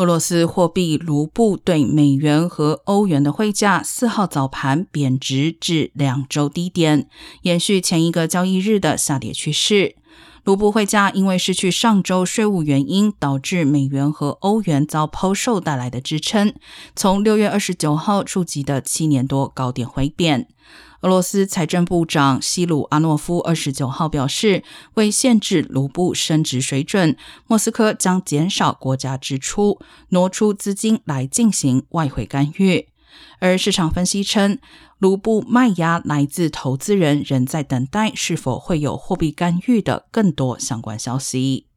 俄罗斯货币卢布对美元和欧元的汇价四号早盘贬值至两周低点，延续前一个交易日的下跌趋势。卢布汇价因为失去上周税务原因，导致美元和欧元遭抛售带来的支撑，从六月二十九号触及的七年多高点回贬。俄罗斯财政部长西鲁阿诺夫二十九号表示，为限制卢布升值水准，莫斯科将减少国家支出，挪出资金来进行外汇干预。而市场分析称，卢布卖压来自投资人仍在等待是否会有货币干预的更多相关消息。